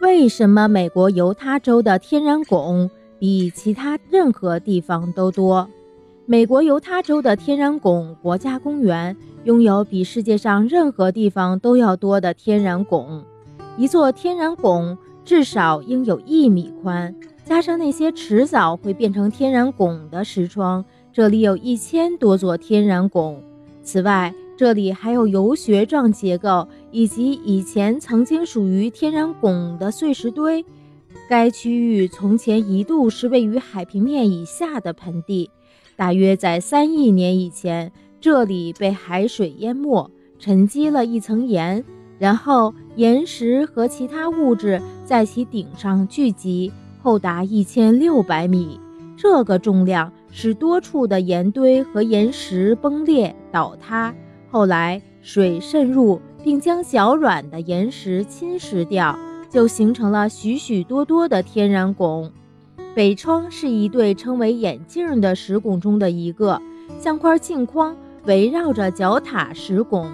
为什么美国犹他州的天然汞比其他任何地方都多？美国犹他州的天然汞国家公园拥有比世界上任何地方都要多的天然汞。一座天然汞至少应有一米宽，加上那些迟早会变成天然汞的石窗，这里有一千多座天然汞。此外，这里还有游穴状结构，以及以前曾经属于天然拱的碎石堆。该区域从前一度是位于海平面以下的盆地，大约在三亿年以前，这里被海水淹没，沉积了一层盐，然后岩石和其他物质在其顶上聚集，厚达一千六百米。这个重量使多处的岩堆和岩石崩裂倒塌。后来水渗入，并将较软的岩石侵蚀掉，就形成了许许多多的天然拱。北窗是一对称为眼镜的石拱中的一个，像块镜框，围绕着角塔石拱。